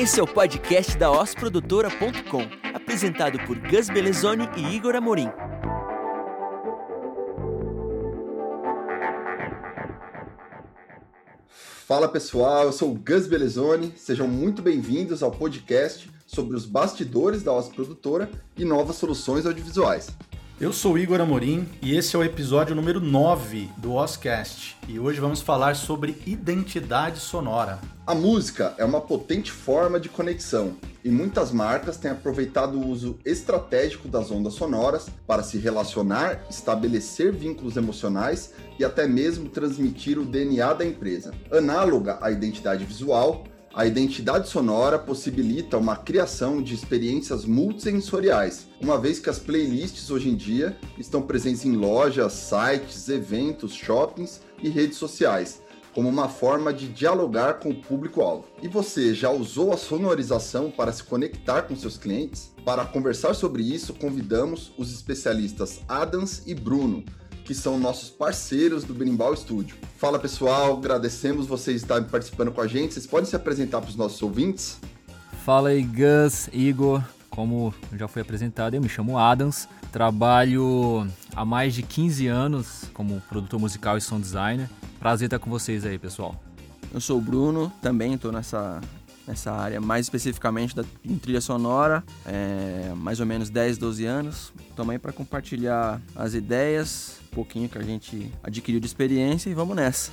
Esse é o podcast da osprodutora.com, apresentado por Gus Belezoni e Igor Amorim. Fala pessoal, eu sou o Gus Belezoni, sejam muito bem-vindos ao podcast sobre os bastidores da Os Produtora e novas soluções audiovisuais. Eu sou Igor Amorim e esse é o episódio número 9 do Oscast. E hoje vamos falar sobre identidade sonora. A música é uma potente forma de conexão e muitas marcas têm aproveitado o uso estratégico das ondas sonoras para se relacionar, estabelecer vínculos emocionais e até mesmo transmitir o DNA da empresa. Análoga à identidade visual, a identidade sonora possibilita uma criação de experiências multissensoriais, uma vez que as playlists hoje em dia estão presentes em lojas, sites, eventos, shoppings e redes sociais, como uma forma de dialogar com o público-alvo. E você já usou a sonorização para se conectar com seus clientes? Para conversar sobre isso, convidamos os especialistas Adams e Bruno, que são nossos parceiros do Berimbau Studio. Fala pessoal, agradecemos vocês estarem participando com a gente. Vocês podem se apresentar para os nossos ouvintes? Fala aí, Gus, Igor. Como já foi apresentado, eu me chamo Adams. Trabalho há mais de 15 anos como produtor musical e sound designer. Prazer estar com vocês aí, pessoal. Eu sou o Bruno, também estou nessa nessa área, mais especificamente da, em trilha sonora, é, mais ou menos 10, 12 anos. Também para compartilhar as ideias, um pouquinho que a gente adquiriu de experiência e vamos nessa.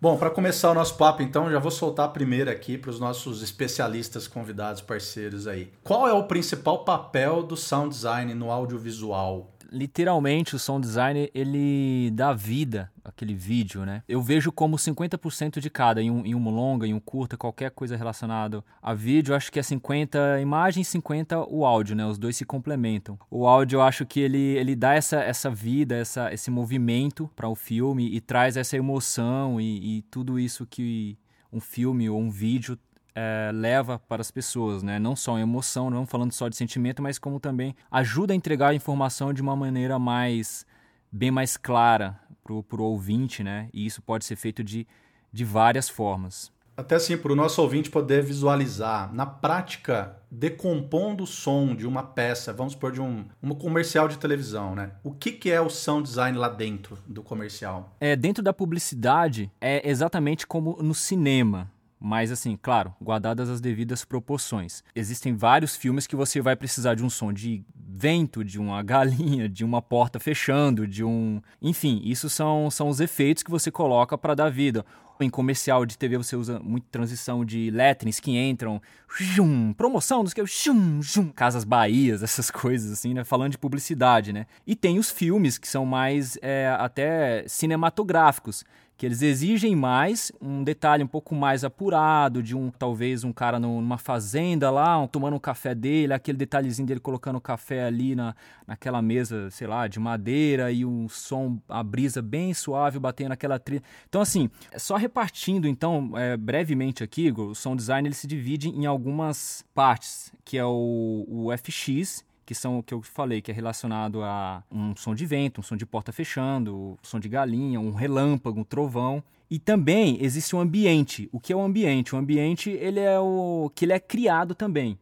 Bom, para começar o nosso papo, então, já vou soltar a primeira aqui para os nossos especialistas, convidados, parceiros aí. Qual é o principal papel do sound design no audiovisual? Literalmente o sound design ele dá vida aquele vídeo, né? Eu vejo como 50% de cada, em um, em um longa, em um curta, qualquer coisa relacionada a vídeo, acho que é 50 imagem, 50 o áudio, né? Os dois se complementam. O áudio eu acho que ele, ele dá essa, essa vida, essa, esse movimento para o filme e traz essa emoção e, e tudo isso que um filme ou um vídeo é, leva para as pessoas, né? Não só emoção, não falando só de sentimento, mas como também ajuda a entregar a informação de uma maneira mais bem mais clara para o ouvinte, né? E isso pode ser feito de, de várias formas. Até assim, para o nosso ouvinte poder visualizar, na prática, decompondo o som de uma peça, vamos supor, de um, um comercial de televisão, né? O que, que é o sound design lá dentro do comercial? É, dentro da publicidade, é exatamente como no cinema. Mas assim, claro, guardadas as devidas proporções. Existem vários filmes que você vai precisar de um som de vento, de uma galinha, de uma porta fechando, de um, enfim, isso são, são os efeitos que você coloca para dar vida. Em comercial de TV você usa muito transição de letterings que entram, shum, promoção, dos que shum, shum, Casas Bahias, essas coisas assim, né? Falando de publicidade, né? E tem os filmes que são mais é, até cinematográficos, que eles exigem mais, um detalhe um pouco mais apurado, de um talvez um cara numa fazenda lá, um, tomando um café dele, aquele detalhezinho dele colocando o café ali na, naquela mesa, sei lá, de madeira e um som, a brisa bem suave batendo naquela trilha. Então, assim, só repartindo, então, é, brevemente aqui, o som design ele se divide em algumas partes, que é o, o FX, que são o que eu falei, que é relacionado a um som de vento, um som de porta fechando, um som de galinha, um relâmpago, um trovão. E também existe um ambiente. O que é o ambiente? O ambiente ele é o que ele é criado também.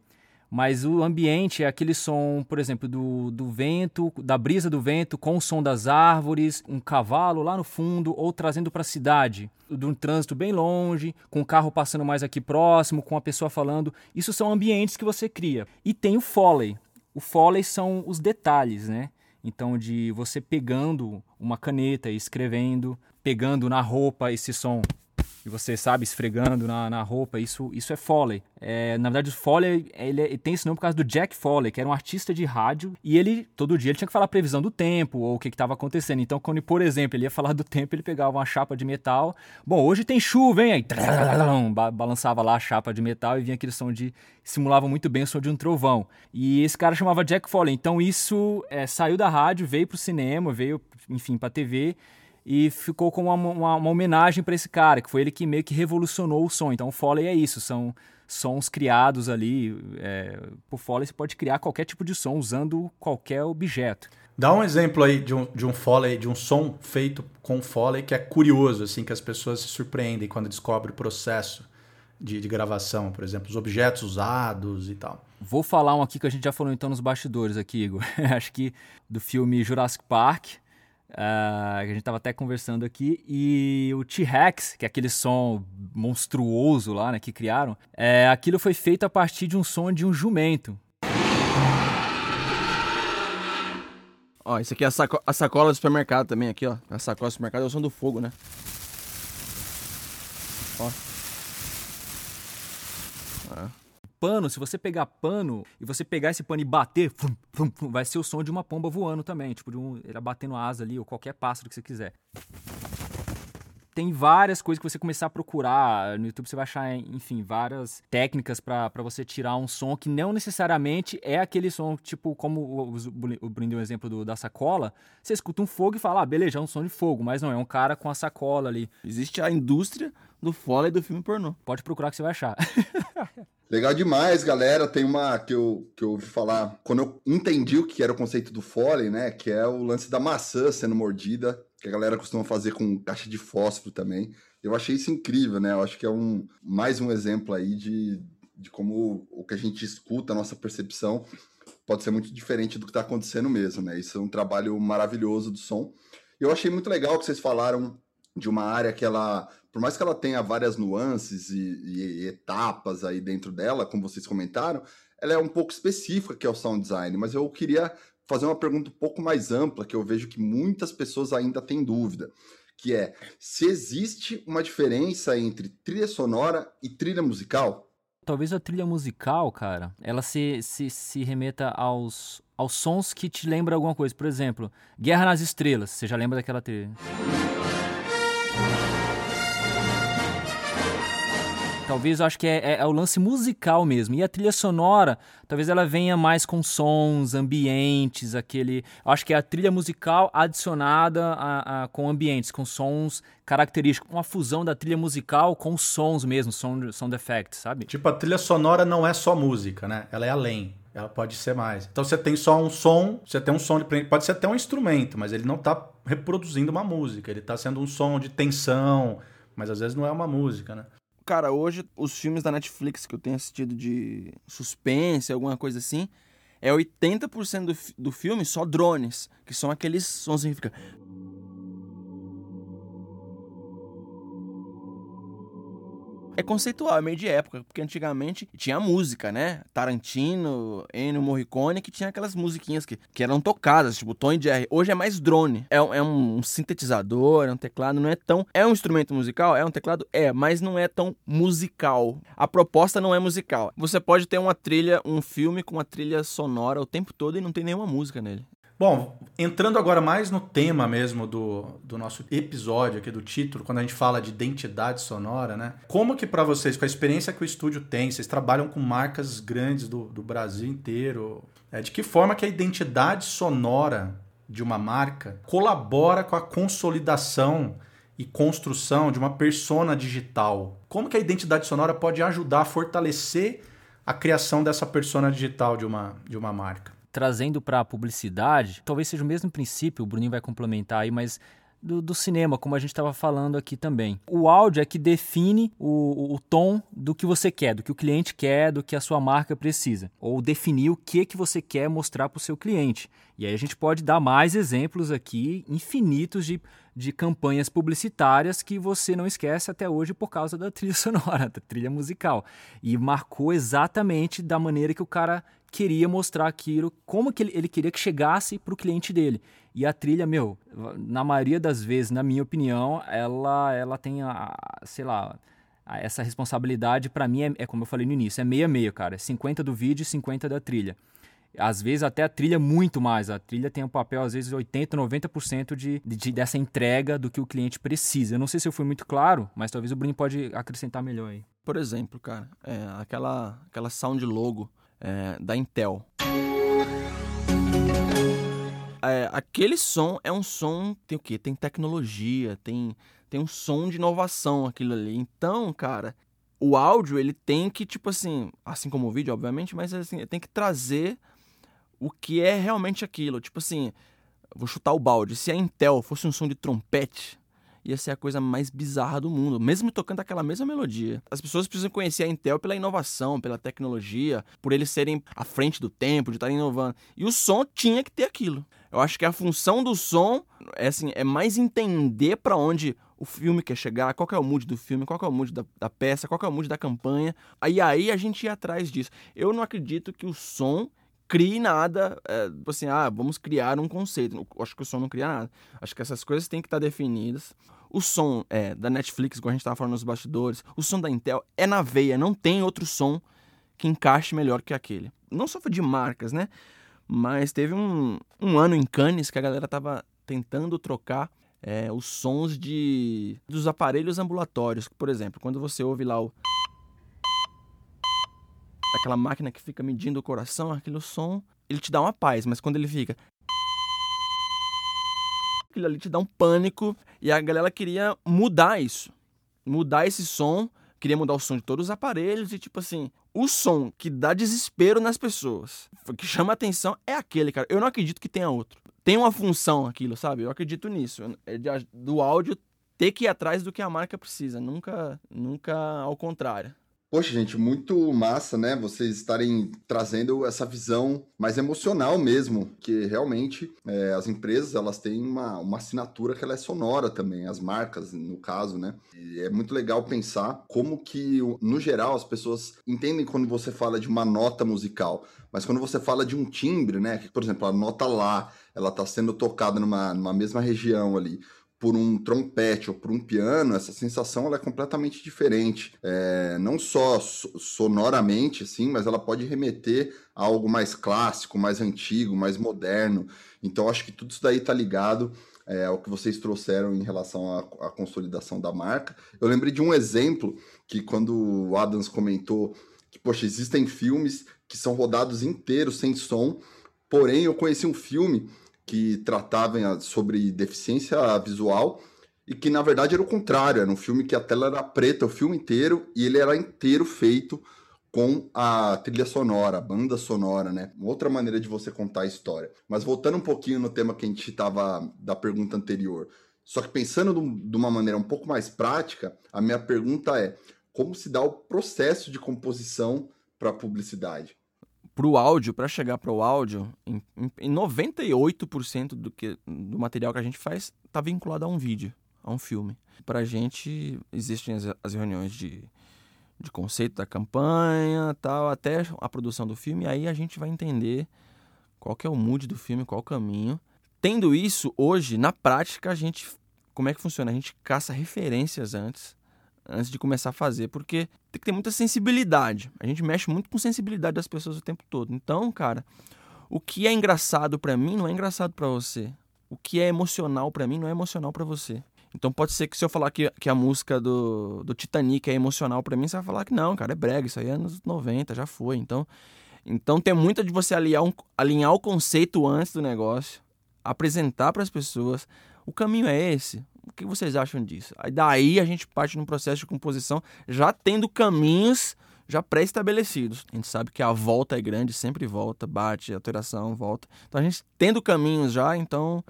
Mas o ambiente é aquele som, por exemplo, do, do vento, da brisa do vento, com o som das árvores, um cavalo lá no fundo, ou trazendo para a cidade, de um trânsito bem longe, com o carro passando mais aqui próximo, com a pessoa falando. Isso são ambientes que você cria. E tem o Foley. O Foley são os detalhes, né? Então, de você pegando uma caneta e escrevendo, pegando na roupa esse som e você sabe esfregando na, na roupa, isso, isso é Foley. É, na verdade, o Foley ele, ele, tem esse nome por causa do Jack Foley, que era um artista de rádio, e ele, todo dia, ele tinha que falar a previsão do tempo, ou o que estava acontecendo. Então, quando, por exemplo, ele ia falar do tempo, ele pegava uma chapa de metal. Bom, hoje tem chuva, hein? Aí balançava lá a chapa de metal e vinha aquele som de. simulava muito bem o som de um trovão. E esse cara chamava Jack Foley. Então, isso é, saiu da rádio, veio pro cinema, veio, enfim, pra TV e ficou como uma, uma, uma homenagem para esse cara, que foi ele que meio que revolucionou o som. Então, o Foley é isso, são sons criados ali. É, por Foley você pode criar qualquer tipo de som usando qualquer objeto. Dá um exemplo aí de um, de um Foley, de um som feito com Foley que é curioso, assim, que as pessoas se surpreendem quando descobrem o processo de, de gravação, por exemplo, os objetos usados e tal. Vou falar um aqui que a gente já falou então nos bastidores aqui, Igor. Acho que do filme Jurassic Park, uh, que a gente estava até conversando aqui, e o T-Rex, que é aquele som monstruoso lá, né, que criaram, é, aquilo foi feito a partir de um som de um jumento. Ó, isso aqui é a, saco a sacola do supermercado também, aqui, ó. A sacola do supermercado é o som do fogo, né? Ó. Ah. Pano, se você pegar pano e você pegar esse pano e bater, fum, fum, fum, vai ser o som de uma pomba voando também, tipo de um, ele batendo asa ali ou qualquer pássaro que você quiser tem várias coisas que você começar a procurar. No YouTube você vai achar, enfim, várias técnicas para você tirar um som que não necessariamente é aquele som, tipo, como o, o Bruno deu um exemplo do, da sacola. Você escuta um fogo e fala, ah, beleza, é um som de fogo, mas não, é um cara com a sacola ali. Existe a indústria do Foley do filme pornô. Pode procurar que você vai achar. Legal demais, galera. Tem uma que eu, que eu ouvi falar quando eu entendi o que era o conceito do Foley, né? Que é o lance da maçã sendo mordida que a galera costuma fazer com caixa de fósforo também. Eu achei isso incrível, né? Eu acho que é um mais um exemplo aí de, de como o que a gente escuta, a nossa percepção, pode ser muito diferente do que está acontecendo mesmo, né? Isso é um trabalho maravilhoso do som. Eu achei muito legal que vocês falaram de uma área que ela, por mais que ela tenha várias nuances e, e, etapas aí dentro dela, como vocês comentaram, ela é um pouco específica que é o sound design, mas eu queria fazer uma pergunta um pouco mais ampla, que eu vejo que muitas pessoas ainda têm dúvida, que é se existe uma diferença entre trilha sonora e trilha musical? Talvez a trilha musical, cara, ela se, se, se remeta aos, aos sons que te lembram alguma coisa. Por exemplo, Guerra nas Estrelas, você já lembra daquela trilha? Talvez eu acho que é, é, é, o lance musical mesmo. E a trilha sonora, talvez ela venha mais com sons, ambientes, aquele. Eu acho que é a trilha musical adicionada a, a, com ambientes, com sons característicos. Uma fusão da trilha musical com sons mesmo, sound, sound effects, sabe? Tipo, a trilha sonora não é só música, né? Ela é além. Ela pode ser mais. Então você tem só um som, você tem um som de. Pode ser até um instrumento, mas ele não está reproduzindo uma música. Ele está sendo um som de tensão, mas às vezes não é uma música, né? Cara, hoje os filmes da Netflix que eu tenho assistido de suspense, alguma coisa assim, é 80% do, do filme só drones, que são aqueles sons que fica é conceitual, é meio de época, porque antigamente tinha música, né? Tarantino, Ennio Morricone, que tinha aquelas musiquinhas que, que eram tocadas, tipo Tom e Jerry. Hoje é mais drone. É, é um sintetizador, é um teclado, não é tão. É um instrumento musical? É um teclado? É, mas não é tão musical. A proposta não é musical. Você pode ter uma trilha, um filme com uma trilha sonora o tempo todo e não tem nenhuma música nele. Bom, entrando agora mais no tema mesmo do, do nosso episódio aqui do título, quando a gente fala de identidade sonora, né? Como que para vocês, com a experiência que o estúdio tem, vocês trabalham com marcas grandes do, do Brasil inteiro, é, de que forma que a identidade sonora de uma marca colabora com a consolidação e construção de uma persona digital? Como que a identidade sonora pode ajudar a fortalecer a criação dessa persona digital de uma, de uma marca? Trazendo para a publicidade, talvez seja o mesmo princípio, o Bruninho vai complementar aí, mas do, do, cinema, como a gente estava falando aqui também. O áudio é que define o, o, tom do que você quer, do que o cliente quer, do que a sua marca precisa. Ou definir o que, que você quer mostrar para o seu cliente. E aí a gente pode dar mais exemplos aqui, infinitos de, de campanhas publicitárias que você não esquece até hoje por causa da trilha sonora, da trilha musical. E marcou exatamente da maneira que o cara queria mostrar aquilo, como que ele, ele queria que chegasse para o cliente dele. E a trilha, meu, na maioria das vezes, na minha opinião, ela, ela tem a, sei lá, a, essa responsabilidade para mim é, é, como eu falei no início, é meia meia, cara, é 50 do vídeo e 50 da trilha. Às vezes até a trilha muito mais. A trilha tem um papel, às vezes, 80%, 90% de, de, dessa entrega do que o cliente precisa. Eu não sei se eu fui muito claro, mas talvez o Bruno pode acrescentar melhor aí. Por exemplo, cara, é, aquela, aquela sound logo é, da Intel. É, aquele som é um som tem o quê? Tem tecnologia, tem tem um som de inovação aquilo ali. Então, cara, o áudio ele tem que tipo assim, assim como o vídeo, obviamente, mas assim, tem que trazer o que é realmente aquilo. Tipo assim, vou chutar o balde, se a Intel fosse um som de trompete, ia ser a coisa mais bizarra do mundo, mesmo tocando aquela mesma melodia. As pessoas precisam conhecer a Intel pela inovação, pela tecnologia, por eles serem à frente do tempo, de estarem inovando. E o som tinha que ter aquilo. Eu acho que a função do som é, assim, é mais entender para onde o filme quer chegar, qual que é o mood do filme, qual que é o mood da, da peça, qual que é o mood da campanha. Aí aí a gente ia atrás disso. Eu não acredito que o som crie nada, é, tipo assim, ah, vamos criar um conceito. Eu acho que o som não cria nada. Acho que essas coisas têm que estar definidas. O som é, da Netflix, como a gente estava falando nos bastidores, o som da Intel é na veia, não tem outro som que encaixe melhor que aquele. Não só de marcas, né? Mas teve um, um ano em Cannes que a galera tava tentando trocar é, os sons de dos aparelhos ambulatórios. Por exemplo, quando você ouve lá o aquela máquina que fica medindo o coração, aquele som, ele te dá uma paz, mas quando ele fica aquilo ali te dá um pânico e a galera queria mudar isso. Mudar esse som, queria mudar o som de todos os aparelhos e tipo assim, o som que dá desespero nas pessoas, que chama atenção é aquele, cara. Eu não acredito que tenha outro. Tem uma função aquilo, sabe? Eu acredito nisso. É do áudio ter que ir atrás do que a marca precisa, nunca, nunca ao contrário. Poxa, gente, muito massa, né? Vocês estarem trazendo essa visão mais emocional mesmo, que realmente é, as empresas elas têm uma, uma assinatura que ela é sonora também, as marcas, no caso, né? E é muito legal pensar como que, no geral, as pessoas entendem quando você fala de uma nota musical, mas quando você fala de um timbre, né? Por exemplo, a nota lá, ela está sendo tocada numa, numa mesma região ali por um trompete ou por um piano, essa sensação ela é completamente diferente. É, não só sonoramente, assim, mas ela pode remeter a algo mais clássico, mais antigo, mais moderno. Então, acho que tudo isso daí está ligado é, ao que vocês trouxeram em relação à, à, consolidação da marca. Eu lembrei de um exemplo que quando o Adams comentou que, poxa, existem filmes que são rodados inteiros sem som, porém eu conheci um filme que tratavam sobre deficiência visual e que na verdade era o contrário, era um filme que a tela era preta o filme inteiro e ele era inteiro feito com a trilha sonora, a banda sonora, né? Outra maneira de você contar a história. Mas voltando um pouquinho no tema que a gente estava da pergunta anterior, só que pensando de uma maneira um pouco mais prática, a minha pergunta é: como se dá o processo de composição para publicidade? Para o áudio, para chegar para o áudio, em, em 98% do, que, do material que a gente faz está vinculado a um vídeo, a um filme. Para a gente, existem as, as, reuniões de, de conceito da campanha, tal, até a produção do filme, aí a gente vai entender qual que é o mood do filme, qual o caminho. Tendo isso, hoje, na prática, a gente... Como é que funciona? A gente caça referências antes antes de começar a fazer, porque tem que ter muita sensibilidade. A gente mexe muito com sensibilidade das pessoas o tempo todo. Então, cara, o que é engraçado para mim não é engraçado para você. O que é emocional para mim não é emocional para você. Então pode ser que se eu falar que, que a música do, do Titanic é emocional para mim, você vai falar que não, cara, é brega, isso aí é anos 90, já foi. Então, então tem muita de você alinhar, um, alinhar o conceito antes do negócio, apresentar para as pessoas. O caminho é esse. O que vocês acham disso? Aí daí a gente parte num processo de composição já tendo caminhos já pré-estabelecidos. A gente sabe que a volta é grande, sempre volta, bate, alteração, volta. Então a gente tendo caminhos já, então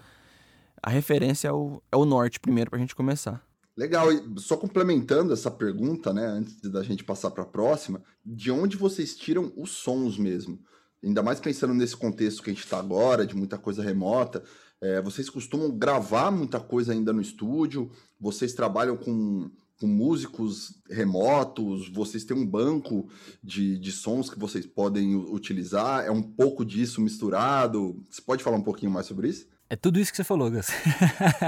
a referência é o, é o norte primeiro para a gente começar. Legal, e só complementando essa pergunta, né, antes da gente passar para a próxima, de onde vocês tiram os sons mesmo? Ainda mais pensando nesse contexto que a gente está agora, de muita coisa remota, é, vocês costumam gravar muita coisa ainda no estúdio? Vocês trabalham com, com músicos remotos? Vocês têm um banco de, de sons que vocês podem utilizar? É um pouco disso misturado? Você pode falar um pouquinho mais sobre isso? É tudo isso que você falou, Gus.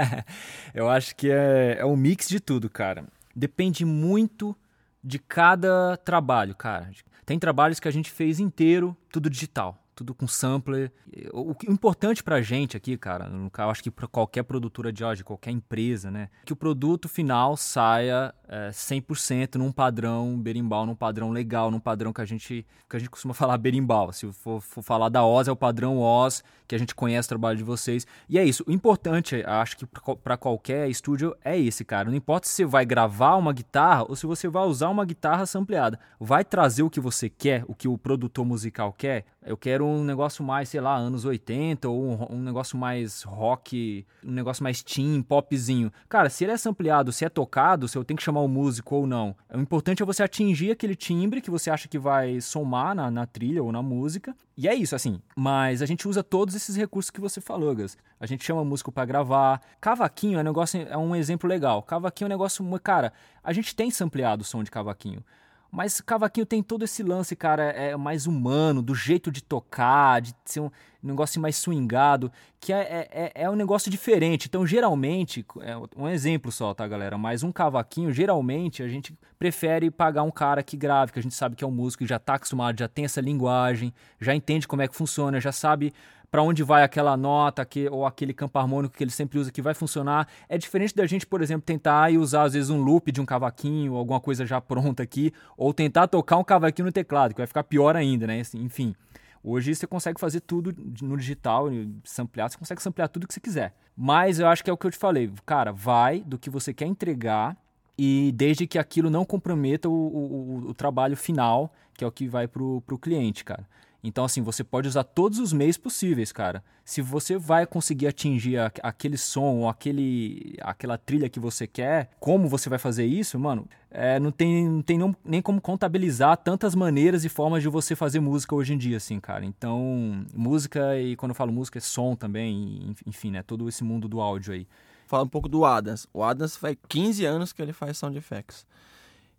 Eu acho que é, é um mix de tudo, cara. Depende muito de cada trabalho, cara. Tem trabalhos que a gente fez inteiro, tudo digital tudo com sampler. O, importante pra gente aqui, cara, no caso, acho que para qualquer produtora de áudio, qualquer empresa, né, que o produto final saia é, 100% num padrão berimbau, num padrão legal, num padrão que a gente, que a gente costuma falar berimbau. Se for, for falar da Oz, é o padrão Oz, que a gente conhece o trabalho de vocês. E é isso. O importante, acho que para qualquer estúdio é esse, cara. Não importa se você vai gravar uma guitarra ou se você vai usar uma guitarra sampleada. Vai trazer o que você quer, o que o produtor musical quer, eu quero um negócio mais, sei lá, anos 80 ou um, um, negócio mais rock, um negócio mais teen, popzinho. Cara, se ele é sampleado, se é tocado, se eu tenho que chamar o músico ou não. O importante é você atingir aquele timbre que você acha que vai somar na, na trilha ou na música. E é isso, assim. Mas a gente usa todos esses recursos que você falou, Gus. A gente chama músico para gravar. Cavaquinho é um negócio, é um exemplo legal. Cavaquinho é um negócio, cara, a gente tem sampleado o som de cavaquinho. Mas Cavaquinho tem todo esse lance, cara, é mais humano, do jeito de tocar, de ser um negócio mais swingado, que é, é, é, é um negócio diferente. Então, geralmente, é um exemplo só, tá, galera? Mas um cavaquinho, geralmente, a gente prefere pagar um cara que grave, que a gente sabe que é um músico, já tá acostumado, já tem essa linguagem, já entende como é que funciona, já sabe para onde vai aquela nota que, ou aquele campo harmônico que ele sempre usa que vai funcionar. É diferente da gente, por exemplo, tentar e usar às vezes um loop de um cavaquinho, alguma coisa já pronta aqui, ou tentar tocar um cavaquinho no teclado, que vai ficar pior ainda, né? Assim, enfim. Hoje você consegue fazer tudo no digital, samplear, você consegue samplear tudo que você quiser. Mas eu acho que é o que eu te falei, cara, vai do que você quer entregar e desde que aquilo não comprometa o, o, o trabalho final, que é o que vai pro, pro cliente, cara. Então, assim, você pode usar todos os meios possíveis, cara. Se você vai conseguir atingir a, aquele som ou aquele, aquela trilha que você quer, como você vai fazer isso, mano, é, não tem, não tem nem como contabilizar tantas maneiras e formas de você fazer música hoje em dia, assim, cara. Então, música, e quando eu falo música, é som também, enfim, né? Todo esse mundo do áudio aí. Fala um pouco do Adams. O Adams faz 15 anos que ele faz sound effects.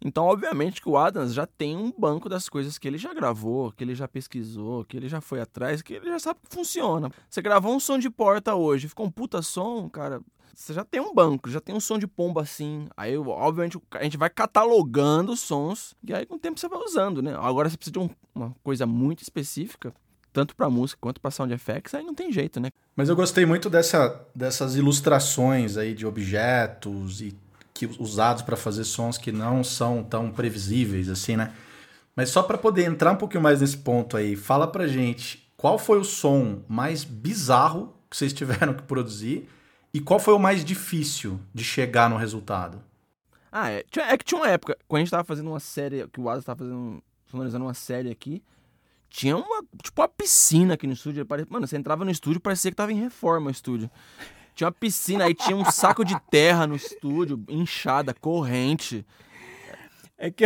Então, obviamente que o Adams já tem um banco das coisas que ele já gravou, que ele já pesquisou, que ele já foi atrás, que ele já sabe que funciona. Você gravou um som de porta hoje, ficou um puta som, cara. Você já tem um banco, já tem um som de pomba assim. Aí, obviamente, a gente vai catalogando os sons e aí com o tempo você vai usando, né? Agora você precisa de um, uma coisa muito específica, tanto para música quanto para sound effects, aí não tem jeito, né? Mas eu gostei muito dessa, dessas ilustrações aí de objetos e que usados para fazer sons que não são tão previsíveis assim, né? Mas só para poder entrar um pouquinho mais nesse ponto aí, fala pra gente qual foi o som mais bizarro que vocês tiveram que produzir e qual foi o mais difícil de chegar no resultado? Ah, é, é que tinha uma época, quando a gente tava fazendo uma série, que o Asa tava fazendo, sonorizando uma série aqui, tinha uma, tipo, uma piscina aqui no estúdio. Mano, você entrava no estúdio, parecia que tava em reforma o estúdio. Tinha uma piscina, aí tinha um saco de terra no estúdio, inchada, corrente. É que.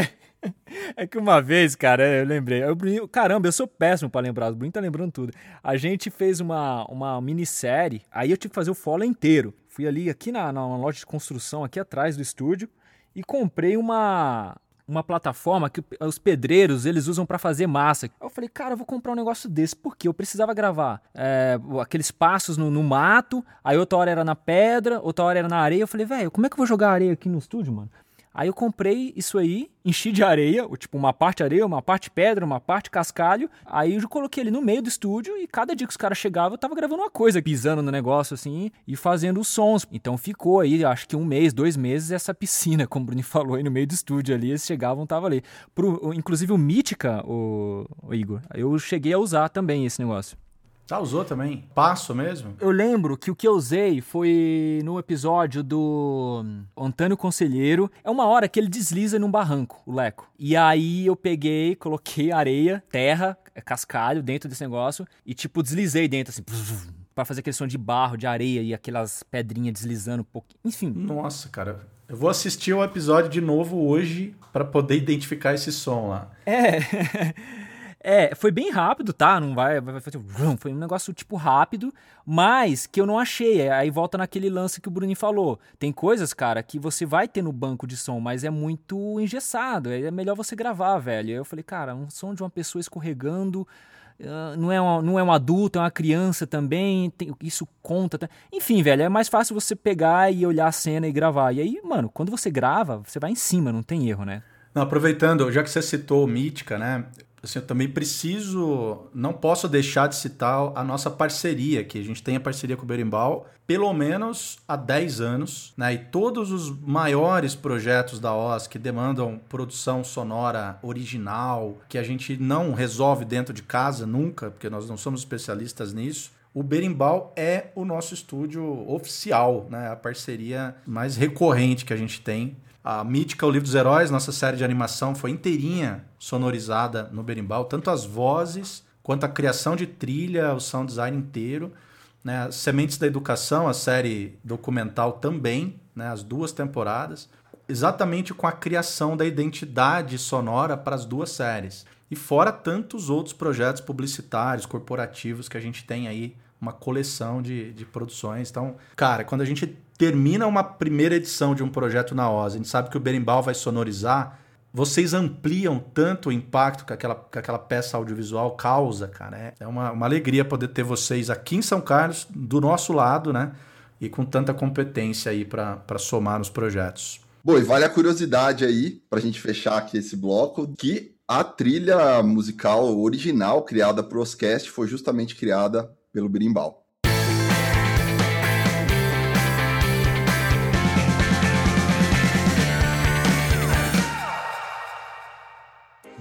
É que uma vez, cara, eu lembrei. Eu, caramba, eu sou péssimo para lembrar. O Bruno tá lembrando tudo. A gente fez uma, uma minissérie, aí eu tive que fazer o follow inteiro. Fui ali, aqui na, na loja de construção, aqui atrás do estúdio, e comprei uma, uma plataforma que os pedreiros eles usam para fazer massa. Eu falei, cara, eu vou comprar um negócio desse, porque eu precisava gravar é, aqueles passos no, no, mato, aí outra hora era na pedra, outra hora era na areia. Eu falei, velho, como é que eu vou jogar areia aqui no estúdio, mano? Aí eu comprei isso aí, enchi de areia, tipo uma parte areia, uma parte pedra, uma parte cascalho. Aí eu coloquei ele no meio do estúdio e cada dia que os caras chegavam eu tava gravando uma coisa, pisando no negócio assim e fazendo os sons. Então ficou aí, acho que um mês, dois meses, essa piscina, como o Bruno falou aí no meio do estúdio ali. Eles chegavam, tava ali. Pro, inclusive o Mítica, o, o Igor, eu cheguei a usar também esse negócio. Ah, usou também? Passo mesmo? Eu lembro que o que eu usei foi no episódio do Antônio Conselheiro. É uma hora que ele desliza num barranco, o Leco. E aí eu peguei, coloquei areia, terra, cascalho dentro desse negócio e tipo deslizei dentro assim. para fazer aquele som de barro, de areia e aquelas pedrinhas deslizando um pouco. Enfim. Nossa, cara. Eu vou assistir o episódio de novo hoje para poder identificar esse som lá. É. É, foi bem rápido, tá? Não vai, vai fazer. Foi um negócio tipo rápido, mas que eu não achei. É, aí volta naquele lance que o Bruninho falou. Tem coisas, cara, que você vai ter no banco de som, mas é muito engessado. É melhor você gravar, velho. Aí eu falei, cara, um som de uma pessoa escorregando. Uh, não, é um, não é um adulto, é uma criança também, tem, isso conta. Tá? Enfim, velho, é mais fácil você pegar e olhar a cena e gravar. E aí, mano, quando você grava, você vai em cima, não tem erro, né? Não, aproveitando, já que você citou Mítica, né? Assim, eu também preciso, não posso deixar de citar a nossa parceria, que a gente tem a parceria com o Berimbau, pelo menos há 10 anos, né? E todos os maiores projetos da OS que demandam produção sonora original, que a gente não resolve dentro de casa nunca, porque nós não somos especialistas nisso, o Berimbau é o nosso estúdio oficial, né? A parceria mais recorrente que a gente tem a mítica O Livro dos Heróis, nossa série de animação, foi inteirinha sonorizada no berimbau, tanto as vozes quanto à criação de trilha, o sound design inteiro. Né? Sementes da Educação, a série documental também, né? as duas temporadas, exatamente com a criação da identidade sonora para as duas séries. E fora tantos outros projetos publicitários, corporativos que a gente tem aí, uma coleção de, de produções. Então, cara, quando a gente termina uma primeira edição de um projeto na OZ, a gente sabe que o berimbau vai sonorizar, vocês ampliam tanto o impacto que aquela, que aquela peça audiovisual causa, cara. É, é uma, uma alegria poder ter vocês aqui em São Carlos, do nosso lado, né? E com tanta competência aí para somar nos projetos. Bom, e vale a curiosidade aí, para a gente fechar aqui esse bloco, que a trilha musical original criada para o Oscast foi justamente criada pelo Berimbau.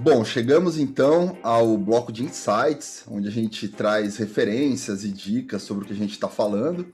Bom, chegamos então ao bloco de insights, onde a gente traz referências e dicas sobre o que a gente está falando.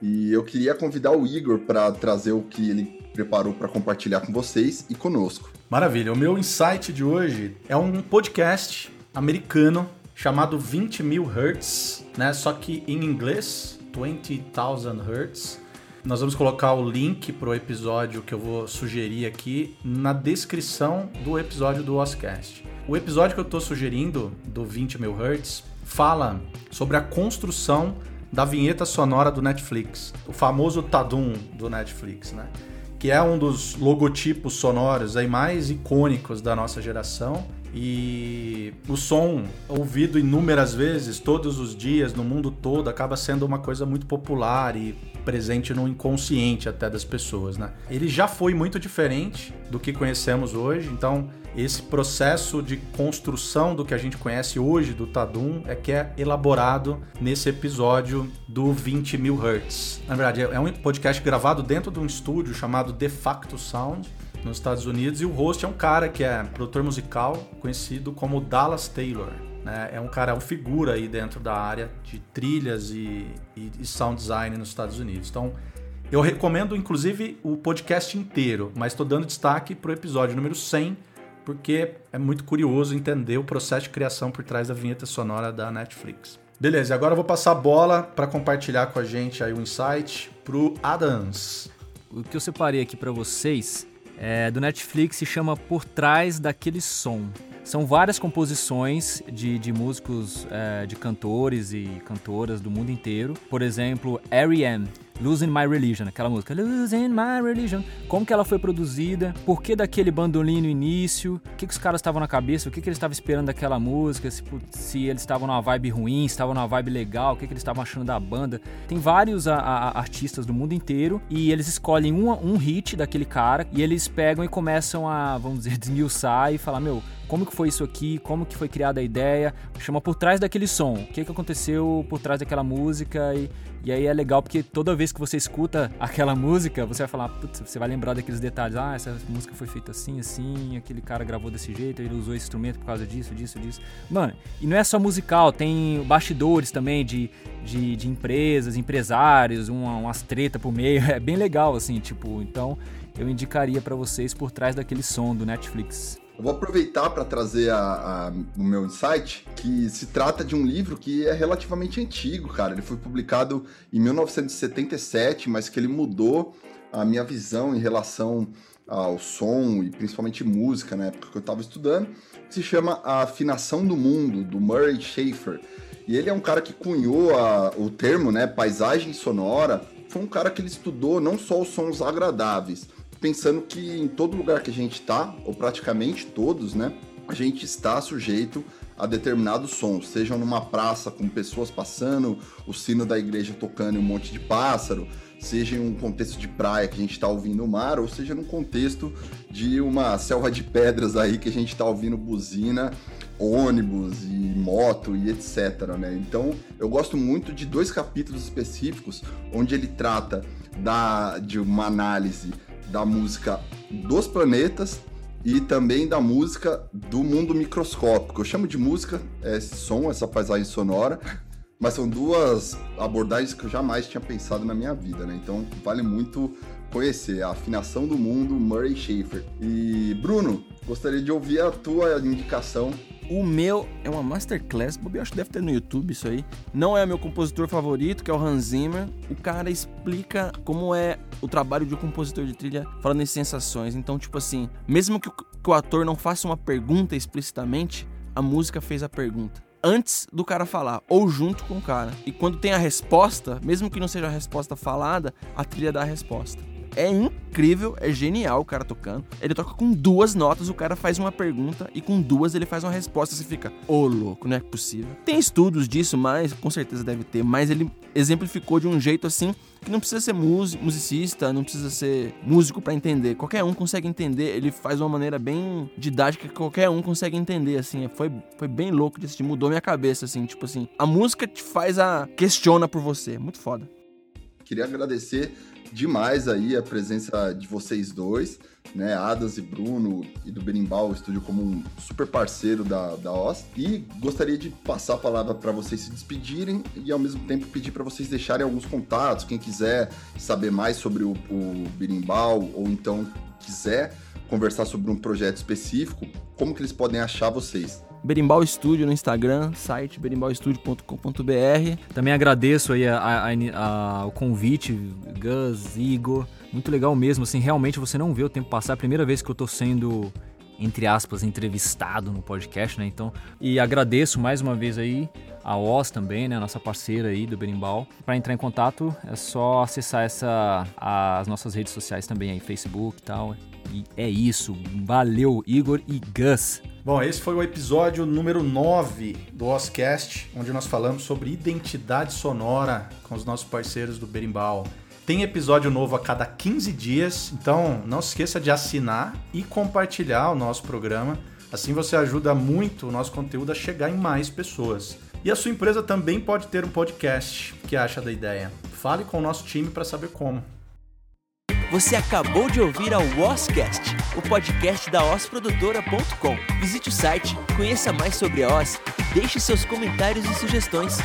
E eu queria convidar o Igor para trazer o que ele preparou para compartilhar com vocês e conosco. Maravilha. O meu insight de hoje é um podcast americano chamado 20 mil Hertz, né? Só que em inglês, 20,000 Hertz. Nós vamos colocar o link para o episódio que eu vou sugerir aqui na descrição do episódio do Oscast. O episódio que eu estou sugerindo, do 20 mil Hertz, fala sobre a construção da vinheta sonora do Netflix, o famoso Tadum do Netflix, né? Que é um dos logotipos sonoros aí mais icônicos da nossa geração e o som, ouvido inúmeras vezes, todos os dias, no mundo todo, acaba sendo uma coisa muito popular e presente no inconsciente até das pessoas, né? Ele já foi muito diferente do que conhecemos hoje, então esse processo de construção do que a gente conhece hoje do Tadum é que é elaborado nesse episódio do 20 mil Hertz. Na verdade, é um podcast gravado dentro de um estúdio chamado De Facto Sound, nos Estados Unidos, e o host é um cara que é produtor musical, conhecido como Dallas Taylor. Né? É um cara, é uma figura aí dentro da área de trilhas e, e, e sound design nos Estados Unidos. Então, eu recomendo, inclusive, o podcast inteiro, mas estou dando destaque para o episódio número 100, porque é muito curioso entender o processo de criação por trás da vinheta sonora da Netflix. Beleza, agora eu vou passar a bola para compartilhar com a gente aí o um insight pro Adams. O que eu separei aqui para vocês é, do Netflix se chama Por Trás daquele Som. São várias composições de, de músicos, é, de cantores e cantoras do mundo inteiro. Por exemplo, R.E.M., Losing My Religion, aquela música Losing My Religion. Como que ela foi produzida? Por que daquele bandolim no início? O que, que os caras estavam na cabeça? O que, que eles estavam esperando daquela música? Se, se eles estavam numa vibe ruim, estavam numa vibe legal, o que, que eles estavam achando da banda? Tem vários a, a, artistas do mundo inteiro e eles escolhem um, um hit daquele cara e eles pegam e começam a, vamos dizer, desmiuçar e falar: Meu, como que foi isso aqui, como que foi criada a ideia, chama por trás daquele som, o que, que aconteceu por trás daquela música e, e aí é legal porque toda vez que você escuta aquela música, você vai falar, putz, você vai lembrar daqueles detalhes, ah, essa música foi feita assim, assim, aquele cara gravou desse jeito, ele usou esse instrumento por causa disso, disso, disso. Mano, e não é só musical, tem bastidores também de, de, de empresas, empresários, uma, umas treta por meio, é bem legal assim, tipo, então eu indicaria para vocês por trás daquele som do Netflix. Eu vou aproveitar para trazer a, a, o meu insight, que se trata de um livro que é relativamente antigo, cara. Ele foi publicado em 1977, mas que ele mudou a minha visão em relação ao som e principalmente música na época que eu estava estudando, se chama A Afinação do Mundo, do Murray Schafer. E ele é um cara que cunhou a, o termo, né, paisagem sonora. Foi um cara que ele estudou não só os sons agradáveis, pensando que em todo lugar que a gente está, ou praticamente todos, né, a gente está sujeito a determinados sons, seja numa praça com pessoas passando, o sino da igreja tocando e um monte de pássaro, seja em um contexto de praia que a gente está ouvindo o mar, ou seja num contexto de uma selva de pedras aí que a gente está ouvindo buzina, ônibus e moto e etc. Né? Então eu gosto muito de dois capítulos específicos onde ele trata da, de uma análise da música dos planetas e também da música do mundo microscópico. Eu chamo de música esse som, essa paisagem sonora, mas são duas abordagens que eu jamais tinha pensado na minha vida, né? Então vale muito conhecer a afinação do mundo Murray Schafer. E Bruno, gostaria de ouvir a tua indicação O meu é uma masterclass, eu acho que deve ter no YouTube isso aí. Não é meu compositor favorito, que é o Hans Zimmer. O cara explica como é o trabalho de um compositor de trilha falando em sensações. Então, tipo assim, mesmo o, que o ator não faça uma pergunta explicitamente, a música fez a pergunta antes do cara falar, ou junto com o cara. E quando tem a resposta, mesmo que não seja a resposta falada, a trilha dá a resposta. É incrível, é genial o cara tocando. Ele toca com duas notas, o cara faz uma pergunta e com duas ele faz uma resposta. Você fica, ô oh, louco, não é possível. Tem estudos disso, mas com certeza deve ter. Mas ele exemplificou de um jeito assim que não precisa ser musicista, não precisa ser músico para entender. Qualquer um consegue entender. Ele faz de uma maneira bem didática que qualquer um consegue entender. Assim, foi, foi bem louco de assistir, mudou minha cabeça. Assim, tipo assim, a música te faz a questiona por você. Muito foda. Queria agradecer demais aí a presença de vocês dois, né? Adas e Bruno e do Berimbau Estúdio como um super parceiro da, da OS. E gostaria de passar a palavra para vocês se despedirem e ao mesmo tempo pedir para vocês deixarem alguns contatos, quem quiser saber mais sobre o, o Berimbau ou então quiser conversar sobre um projeto específico, como que eles podem achar vocês? Berimbau Studio no Instagram, site berimbaustudio.com.br. Também agradeço aí a, a, a, o convite, Gus, Igor. Muito legal mesmo, assim, realmente você não vê o tempo passar. É a primeira vez que eu tô sendo entre aspas, entrevistado no podcast, né? Então, e agradeço mais uma vez aí a OS também, né, nossa parceira aí do Berimbau. Para entrar em contato é só acessar essa as nossas redes sociais também aí, Facebook e tal. E é isso. Valeu, Igor e Gus. Bom, esse foi o episódio número 9 do Oscast, onde nós falamos sobre identidade sonora com os nossos parceiros do Berimbau. Tem episódio novo a cada 15 dias, então não se esqueça de assinar e compartilhar o nosso programa. Assim você ajuda muito o nosso conteúdo a chegar em mais pessoas. E a sua empresa também pode ter um podcast. O que acha da ideia? Fale com o nosso time para saber como. Você acabou de ouvir a Oscast, o podcast da osprodutora.com. Visite o site, conheça mais sobre a Os e deixe seus comentários e sugestões.